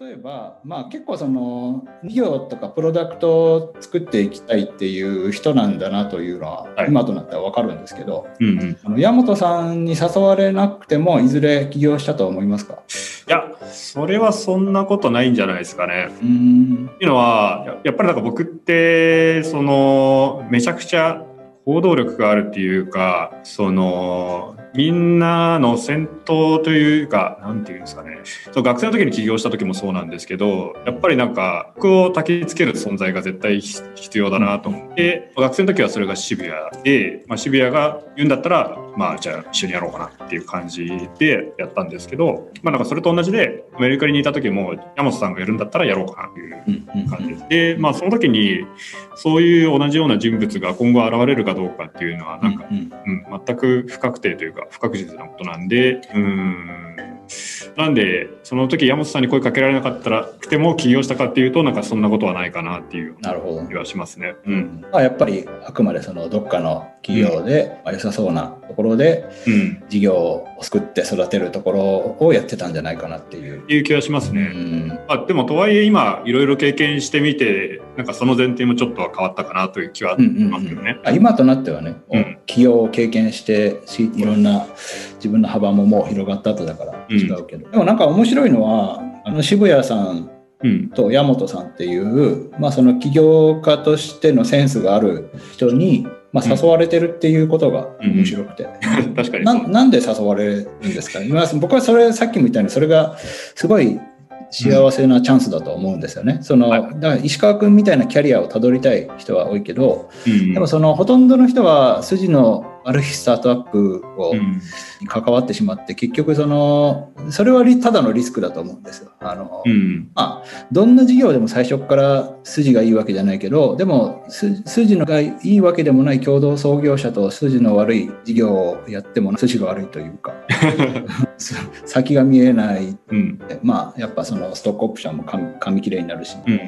例えば、まあ、結構その事業とかプロダクトを作っていきたいっていう人なんだなというのは、はい、今となっては分かるんですけど、うんうん、あの山本さんに誘われなくてもいずれ起業したと思いますか？いやそれはそんなことないんじゃないですかね。うん。っていうのはやっぱりなんか僕ってそのめちゃくちゃ行動力があるっていうかそのみんなの先頭というか、なんていうんですかね。そう学生の時に起業した時もそうなんですけど、やっぱりなんか、服を焚きつける存在が絶対必要だなと思って、学生の時はそれが渋谷で、まあ、渋谷が言うんだったら、まあ、じゃあ一緒にやろうかなっていう感じでやったんですけど、まあなんかそれと同じで、メリカにいた時も、山本さんがやるんだったらやろうかなっていう感じです。で、まあその時に、そういう同じような人物が今後現れるかどうかっていうのは、なんか、うん、全く不確定というか、不確実なことなんで、うん。なんで、その時山本さんに声かけられなかったらくても起業したかっていうと、なんかそんなことはないかなっていう気はしますね。うん。まあ、やっぱりあくまでそのどっかの企業で、まあ、良さそうなところで、事業を作って育てるところをやってたんじゃないかなっていう。いう気はしますね。うん、あでもとはいえ今いろいろ経験してみて、なんかその前提もちょっとは変わったかなという気はしますけどね。うんうんうん、今となってはね、うん、企業を経験していろんな自分の幅ももう広がった後だから違うけど、うん、でもなんか面白いのはあの渋谷さんと山本さんっていう、まあ、その起業家としてのセンスがある人にまあ、誘われてるっていうことが面白くて、うん、確かにななんで誘われるんですか？今僕はそれさっきみたいにそれがすごい幸せなチャンスだと思うんですよね。その、だから石川君みたいなキャリアをたどりたい人は多いけど、うん、でもそのほとんどの人は筋のある日スタートアップを、に関わってしまって結局そのそれはただのリスクだと思うんですよ。あの、うん、まあどんな事業でも最初から筋がいいわけじゃないけどでも筋のがいいわけでもない共同創業者と筋の悪い事業をやっても筋が悪いというか 先が見えない、うん、まあやっぱそのストックオプションも紙切れになるし、うん、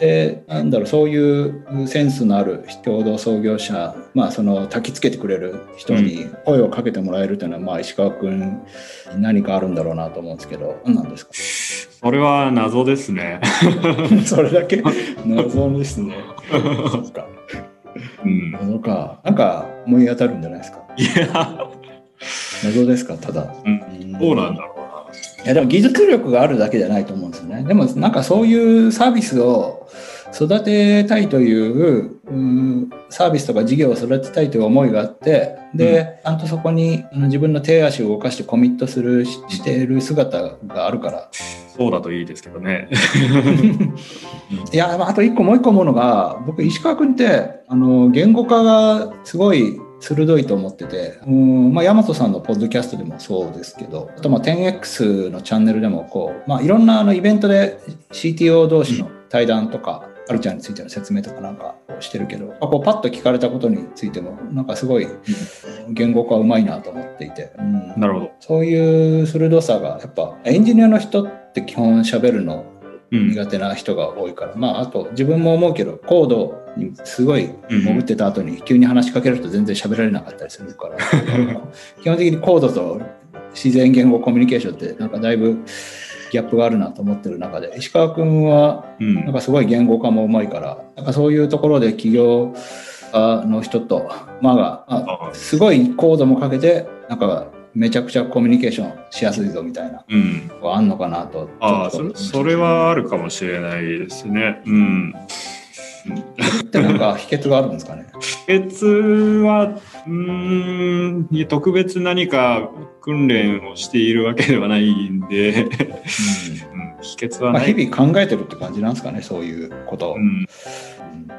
でなんだろうそういうセンスのある共同創業者まあその焚きつけてくれるる人に声をかけてもらえるというのは、まあ、石川君に何かあるんだろうなと思うんですけど何なんですか？それは謎ですね。それだけ？謎ですね。そか、うん、謎か。なんか思い当たるんじゃないですか？いや謎ですか？ただ、うん、どうなんだろういやでも技術力があるだけじゃないと思うんですよね。でもなんかそういうサービスを育てたいといううサービスとか事業を育てたいという思いがあってで、ちゃんとそこに自分の手足を動かしてコミットするしている姿があるから。そうだといいですけどね。いやあと一個もう一個思うのが僕石川君ってあの言語化がすごい鋭いと思ってて、うんまあ、大和さんのポッドキャストでもそうですけど、あとまあ 10X のチャンネルでもこう、まあ、いろんなあのイベントで CTO 同士の対談とか、あるちゃんについての説明とかなんかしてるけど、こうパッと聞かれたことについても、なんかすごい言語化うまいなと思っていて、うん、なるほど。そういう鋭さが、やっぱエンジニアの人って基本喋るの苦手な人が多いから、うん、まああと自分も思うけどコードにすごい潜ってた後に急に話しかけると全然喋られなかったりするから。基本的にコードと自然言語コミュニケーションってなんかだいぶギャップがあるなと思ってる中で石川君はなんかすごい言語化もうまいからなんかそういうところで起業家の人とまあが、まあ、すごいコードもかけてなんかめちゃくちゃコミュニケーションしやすいぞみたいな、うん、あんのかなとあそそれはあるかもしれないですね。うん。ってなんか秘訣があるんですかね？秘訣はうん特別何か訓練をしているわけではないんで、うん、秘訣はない、まあ、日々考えてるって感じなんですかねそういうこと。うん、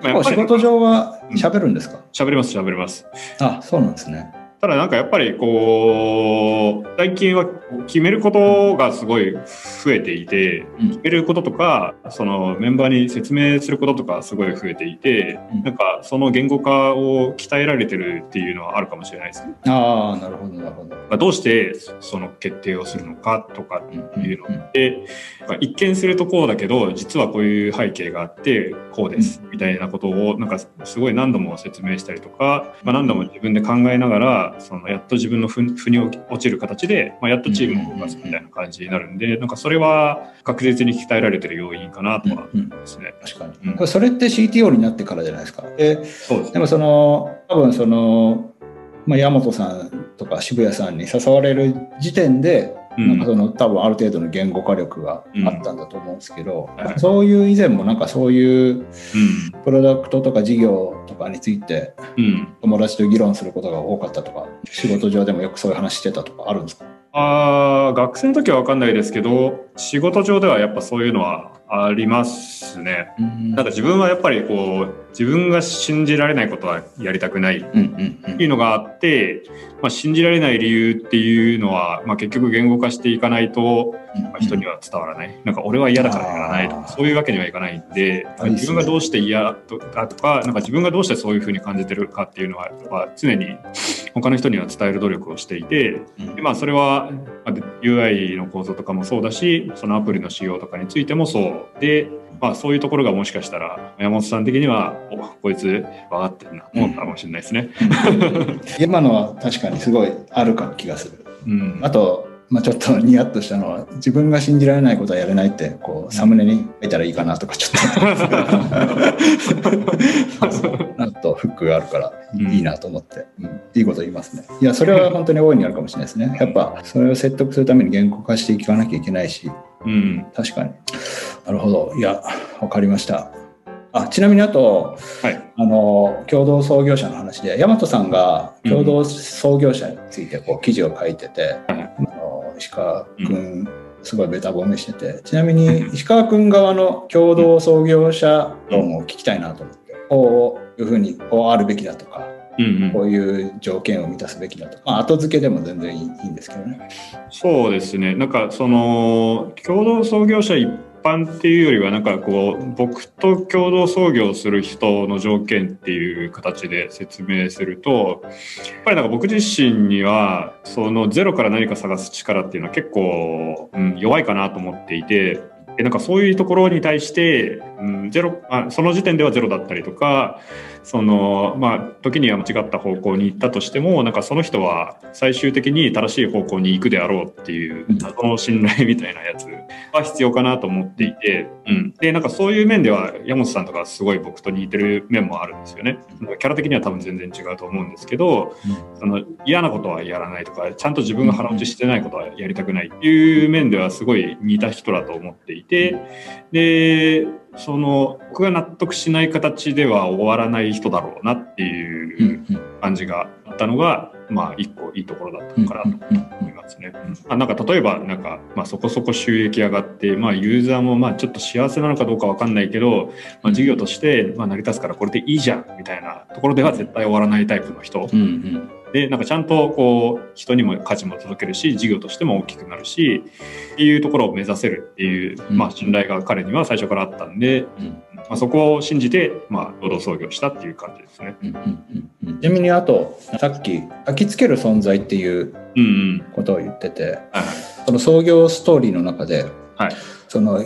まあ、仕事上は喋るんですか？喋、うん、れます喋れます。あそうなんですねただなんかやっぱりこう最近は決めることがすごい増えていて、決めることとかそのメンバーに説明することとかすごい増えていて、なんかその言語化を鍛えられてるっていうのはあるかもしれないですね。ああなるほどなるほど。まあ、どうしてその決定をするのかとかっていうのって、一見するとこうだけど実はこういう背景があってこうですみたいなことをなんかすごい何度も説明したりとか、まあ、何度も自分で考えながらそのやっと自分のふ腑に落ちる形で、まあ、やっとチームを動かすみたいな感じになるんで、なんかそれは確実に鍛えられてる要因かなとはですね。確かに、うん、それって CTO になってからじゃないですか？でそうです、ね、でもその多分その、まあ、山本さんとか渋谷さんに誘われる時点でなんかその多分ある程度の言語化力があったんだと思うんですけど、うん、そういう以前もなんかそういうプロダクトとか事業とかについて友達と議論することが多かったとか仕事上でもよくそういう話してたとかあるんですか？あ学生の時は分かんないですけど仕事上ではやっぱそういうのはありますね。なんか自分はやっぱりこう自分が信じられないことはやりたくないっていうのがあって、まあ、信じられない理由っていうのは、まあ、結局言語化していかないと、まあ、人には伝わらない。なんか俺は嫌だからやらないとかそういうわけにはいかないんで自分がどうして嫌だとかなんか自分がどうしてそういうふうに感じてるかっていうのは常に他の人には伝える努力をしていて、でまあ、それは UI の構造とかもそうだしそのアプリの仕様とかについてもそう。で、まあ、そういうところがもしかしたら山本さん的にはおこいつ分かってるなと思ったかもしれないですね。今のは確かにすごいあるか気がする。うん、あとまあ、ちょっとニヤッとしたのは自分が信じられないことはやれないってこうサムネに書いたらいいかなとかちょっと。なんとフックがあるからいいなと思って、うん、いいこと言いますね。いやそれは本当に大いにあるかもしれないですね。やっぱそれを説得するために言語化していかなきゃいけないし、うん、確かに。なるほど。いや分かりましたあちなみにあと、はい、あの共同創業者の話で大和さんが共同創業者についてこう記事を書いてて、うん、あの石川君、すごいベタ褒めしててちなみに石川君側の共同創業者論を聞きたいなと思って、こういうふうにこうあるべきだとか。うんうん、こういう条件を満たすべきだとか、まあ、後付けでも全然いいんですけどね。そうですね。なんかその共同創業者一般っていうよりはなんかこう僕と共同創業する人の条件っていう形で説明するとやっぱりなんか僕自身にはそのゼロから何か探す力っていうのは結構、うん、弱いかなと思っていて。なんかそういうところに対して、うん、ゼロあその時点ではゼロだったりとかそのまあ時には間違った方向に行ったとしてもなんかその人は最終的に正しい方向に行くであろうっていう謎の信頼みたいなやつは必要かなと思っていて、うん、でなんかそういう面では山本さんとかすごい僕と似てる面もあるんですよね。キャラ的には多分全然違うと思うんですけど、その嫌なことはやらないとかちゃんと自分が腹落ちしてないことはやりたくないっていう面ではすごい似た人だと思っていてでその僕が納得しない形では終わらない人だろうなっていう感じがあったのが、まあ一個いいところだったのかなと思いますね。まあ、なんか例えばなんか、まあ、そこそこ収益上がって、まあ、ユーザーもまあちょっと幸せなのかどうかわかんないけど、まあ、事業としてまあ成り立つからこれでいいじゃんみたいなところでは絶対終わらないタイプの人。うんうんでなんかちゃんとこう人にも価値も届けるし事業としても大きくなるしっていうところを目指せるっていう、まあ、信頼が彼には最初からあったんで、うん。まあ、そこを信じて、まあ、労働創業したっていう感じですね。うんうんうん、ちなみにあとさっき「焚きつける存在」っていうことを言ってて、うんうんはい、その創業ストーリーの中で、はい、その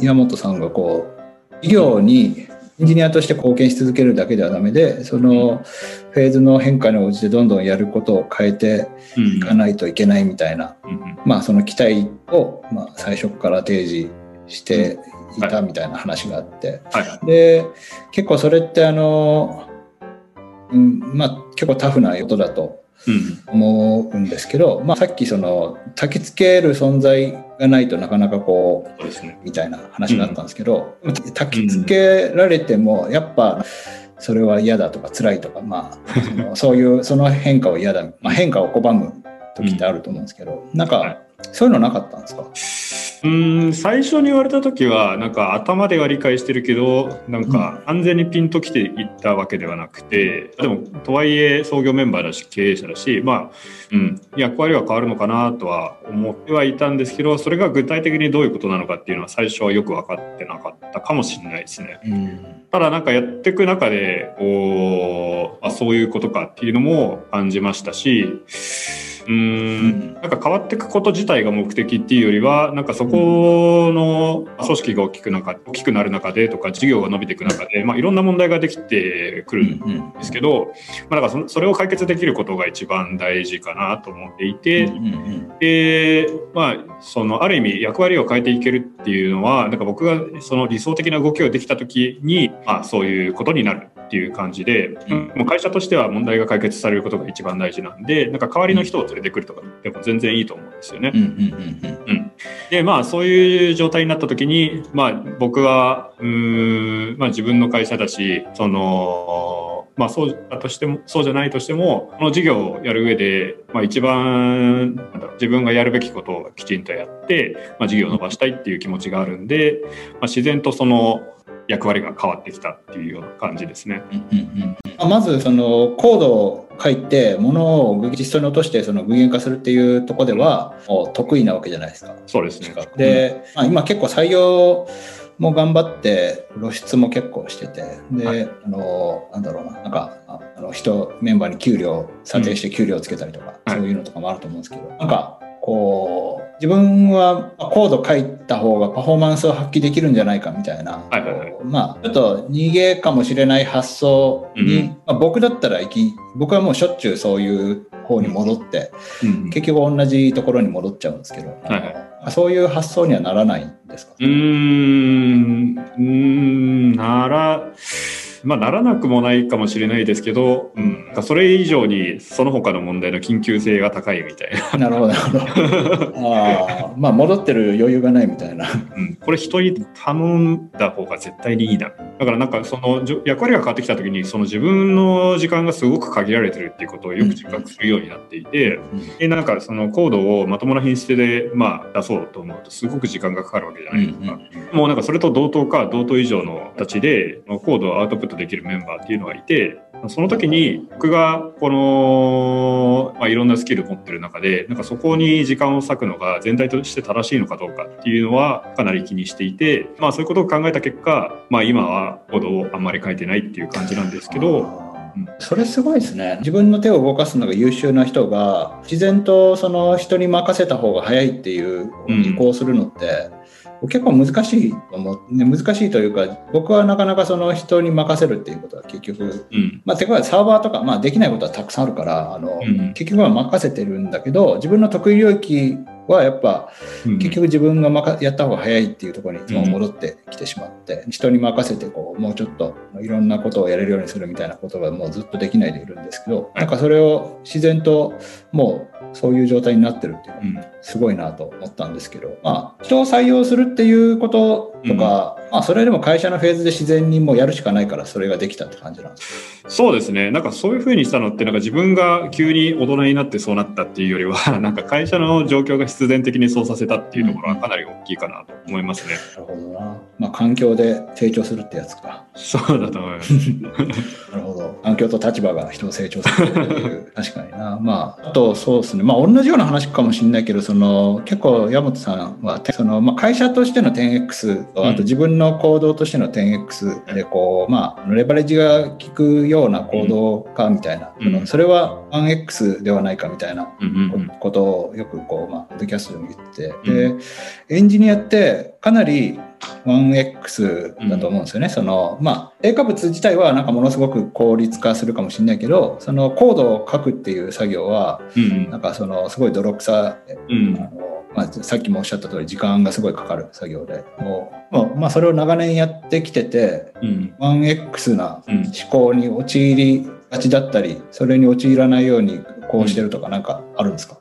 岩本さんがこう企業にエンジニアとして貢献し続けるだけではダメでそのフェーズの変化に応じてどんどんやることを変えていかないといけないみたいな、うん。うん、まあその期待をまあ最初から提示していたみたいな話があって、はい、で結構それってあの、うん、まあ結構タフなことだと思うんですけど、うん、まあ、さっきその焚きつける存在がないとなかなかこう、ね、みたいな話があったんですけど、うん、焚きつけられてもやっぱそれは嫌だとか辛いとか、まあ、その そういうその変化を嫌だ、まあ、変化を拒む時ってあると思うんですけど、うん、なんかそういうのなかったんですか？うん最初に言われた時はなんか頭では理解してるけどなんか安全にピンときていったわけではなくて、でもとはいえ創業メンバーだし経営者だしまあ、うん、役割は変わるのかなとは思ってはいたんですけどそれが具体的にどういうことなのかっていうのは最初はよく分かってなかったかもしれないですね。うん。ただなんかやっていく中でおあそういうことかっていうのも感じましたしうん、なんか変わっていくこと自体が目的っていうよりは、なんかそこの組織が大きくなん。か大きくなる中でとか、事業が伸びていく中で、まあ、いろんな問題ができてくる。んですけど、まからそれを解決できることが一番大事かなと思っていて、で、まあ、そのある意味役割を変えていけるっていうのは、なんか僕がその理想的な動きができた時に、まあ、そういうことになるっていう感じで、もう会社としては問題が解決されることが一番大事なんで、なんか代わりの人を連れてくるとかでも全然いいと思うんですよね。で、まあそういう状態になった時に、まあ僕は、うん、まあ自分の会社だし、その、まあそうだとしても、そうじゃないとしても、この事業をやる上で、まあ一番、なんだろう、自分がやるべきことをきちんとやって、まあ事業を伸ばしたいっていう気持ちがあるんで、まあ自然とその、役割が変わってきたっていうような感じですね。うんうんうん、まずそのコードを書いてものを実装に落としてその具現化するっていうところでは得意なわけじゃないですか。そうですね。で、まあ、今結構採用も頑張って露出も結構しててで、はい、あのなんだろうななんかあの人メンバーに給料査定して給料をつけたりとか、うん、そういうのとかもあると思うんですけど、はい、なんかこう自分はコード書いた方がパフォーマンスを発揮できるんじゃないかみたいな、はいはいはい、まあちょっと逃げかもしれない発想に、うん、まあ、僕だったら行き僕はもうしょっちゅうそういう方に戻って、うん、結局同じところに戻っちゃうんですけど、はいはい、そういう発想にはならないんですか？うんうんならまあ、ならなくもないかもしれないですけど、うん、それ以上にその他の問題の緊急性が高いみたいな。なるほど、なるほど。あまあ、戻ってる余裕がないみたいな。うん、これ人に頼んだ方が絶対にいいな。だからなんかその役割が変わってきた時に、その自分の時間がすごく限られてるっていうことをよく自覚するようになっていて、うん、でなんかそのコードをまともな品質で、まあ、出そうと思うとすごく時間がかかるわけじゃないですか。うんうん、もうなんかそれと同等か同等以上の形でコードをアウトプットできるメンバーっていうのがいて、その時に僕がこの、まあ、いろんなスキルを持ってる中で、なんかそこに時間を割くのが全体として正しいのかどうかっていうのはかなり気にしていて、まあそういうことを考えた結果、まあ今はコードをあんまり書いてないっていう感じなんですけど、それすごいですね。自分の手を動かすのが優秀な人が自然とその人に任せた方が早いっていう移行するのって、結構難しいと思う、ね、難しいというか僕はなかなかその人に任せるっていうことは結局、うん、まあ、てかサーバーとか、まあ、できないことはたくさんあるからあの、うん、結局は任せてるんだけど自分の得意領域はやっぱ、結局自分がやった方が早いっていうところにいつも戻ってきてしまって、人に任せてこうもうちょっといろんなことをやれるようにするみたいなことがもうずっとできないでいるんですけど、なんかそれを自然ともうそういう状態になってるっていうのはすごいなと思ったんですけど、まあ人を採用するっていうこととか、まあそれでも会社のフェーズで自然にもうやるしかないからそれができたって感じなんですかそうですね。なんかそういうふうにしたのってなんか自分が急に大人になってそうなったっていうよりは、なんか会社の状況が必然的にそうさせたっていうところはかなり大きいかなと思いますね。なるほどな。まあ、環境で成長するってやつか。そうだと思います。なるほど。環境と立場が人を成長させるっていう。確かにな。まあ、あとそうですね。まあ、同じような話かもしれないけど、その、結構山本さんは、その、まあ、会社としての 10X と、あと自分の行動としての 10X で、こう、まあ、レバレッジが効くような行動かみたいな、うん、それは 1X ではないかみたいなことをよくこう、まあ、ポッドキャストでも言って。て、で、エンジニアってかなり 1X だと思うんですよね。うん、その、まあ、A 化物自体はなんかものすごく効率化するかもしれないけど、そのコードを書くっていう作業は、なんかその、すごい泥臭、うん、あのまあ、さっきもおっしゃった通り時間がすごいかかる作業で、もうまあ、まあ、それを長年やってきてて、うん、1X な思考に陥りがちだったり、それに陥らないようにこうしてるとかなんかあるんですか、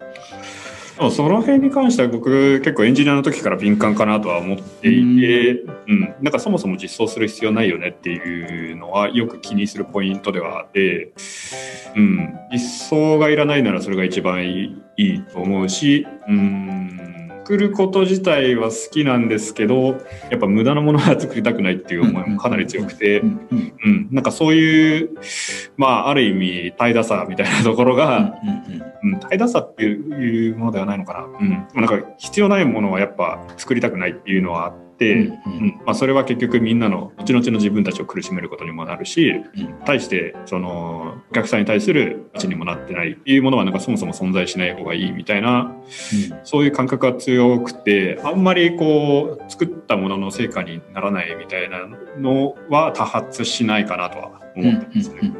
その辺に関しては僕結構エンジニアの時から敏感かなとは思っていて、うん、なんかそもそも実装する必要ないよねっていうのはよく気にするポイントではあって、うん、実装がいらないならそれが一番いいと思うし、うん作ること自体は好きなんですけどやっぱ無駄なものは作りたくないっていう思いもかなり強くて、うん、なんかそういうまあある意味怠惰さみたいなところが、うん、怠惰さっていうものではないのかな、うん、なんか必要ないものはやっぱ作りたくないっていうのはあって。て、うんうん、まあ、それは結局みんなの後々の自分たちを苦しめることにもなるし、うん、対してそのお客さんに対する価値にもなってないっていうものはなんかそもそも存在しない方がいいみたいな、うん、そういう感覚が強くてあんまりこう作ったものの成果にならないみたいなのは多発しないかなとは思ってますね。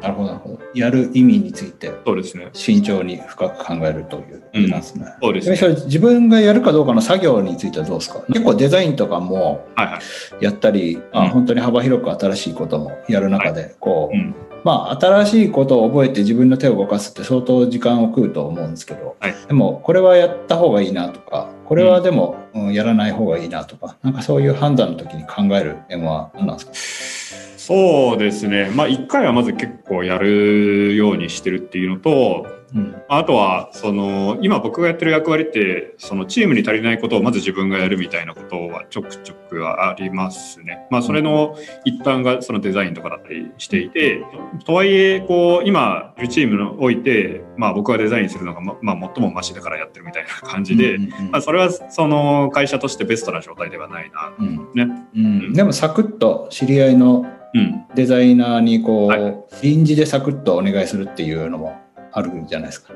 なるほどなるほど。やる意味についてそうですね。慎重に深く考えるというなんですね。そうですね。自分がやるかどうかの作業についてはどうですか？結構デザインとかもやったり、はいはい、あ本当に幅広く新しいこともやる中で、こう、うん。まあ、新しいことを覚えて自分の手を動かすって相当時間を食うと思うんですけど、はい、でもこれはやった方がいいなとかこれはでも、うん、やらない方がいいなとかなんかそういう判断の時に考える点は何なんですか？そうですね。まあ、一回はまず結構やるようにしてるっていうのと、うん、あとは、その、今僕がやってる役割って、そのチームに足りないことをまず自分がやるみたいなことはちょくちょくありますね。まあ、それの一端がそのデザインとかだったりしていて、とはいえ、こう、今チームにおいて、まあ、僕がデザインするのが、ま、まあ、最もマシだからやってるみたいな感じで、まあ、それはその会社としてベストな状態ではないな、ね、うん。でも、サクッと知り合いのデザイナーにこう、はい、臨時でサクッとお願いするっていうのもあるじゃないですか。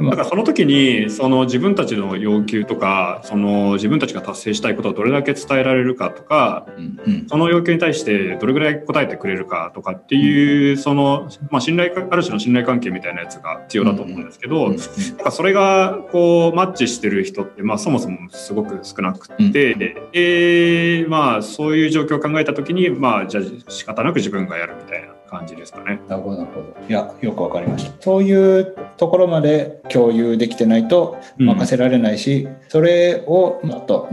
だからその時にその自分たちの要求とかその自分たちが達成したいことをどれだけ伝えられるかとか、うんうん、その要求に対してどれぐらい答えてくれるかとかっていう、その、まあ、信頼ある種の信頼関係みたいなやつが必要だと思うんですけど、うん。うん、それがこうマッチしてる人って、まあ、そもそもすごく少なくて、うん、えー、まあ、そういう状況を考えた時に、まあ、じゃあ仕方なく自分がやるみたいな。感じですかね。なるほど、なるほど。いや、よくわかりました。そういうところまで共有できてないと任せられないし、うん、それをもっと、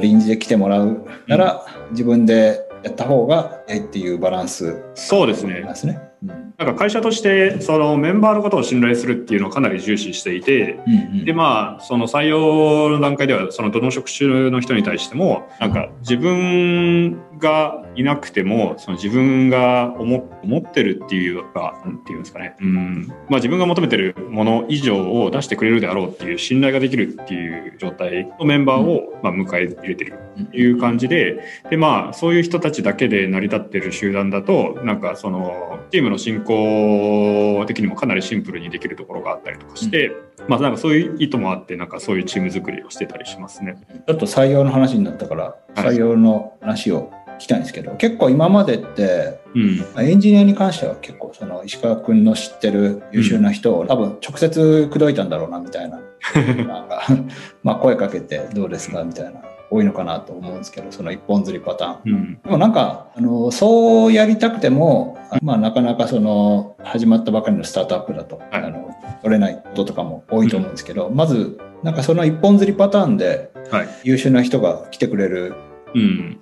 臨時で来てもらうなら、自分でやった方がいいっていうバランス、そうですね。なん。か会社としてそのメンバーのことを信頼するっていうのをかなり重視していて、うんうん、でまあその採用の段階ではそのどの職種の人に対してもなんか自分がいなくてもその自分が思思ってるっていうかなんていうんですかね。うん、まあ、自分が求めてるもの以上を出してくれるであろうっていう信頼ができるっていう状態のメンバーを、まあ、迎え入れてるっていう感じででまあそういう人たちだけで成り立ってる集団だとなんかそのチームの進行的にもかなりシンプルにできるところがあったりとかして、うん、まあなんかそういう意図もあってなんかそういうチーム作りをしてたりしますね。ちょっと採用の話になったから採用の話を聞きたいんですけど、結構今までって、うん、エンジニアに関しては結構その石川君の知ってる優秀な人を多分直接口説いたんだろうなみたいな。なんかまあ声かけてどうですかみたいな多いのかなと思うんですけどその一本釣りパターン、うん、でもなんかあのそうやりたくても、まあ、なかなかその始まったばかりのスタートアップだと、はい、あの取れないこととかも多いと思うんですけど、うん、まずなんかその一本釣りパターンで優秀な人が来てくれる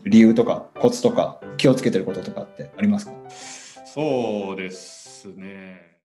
理由とかコツとか気をつけてることとかってありますか？そうですね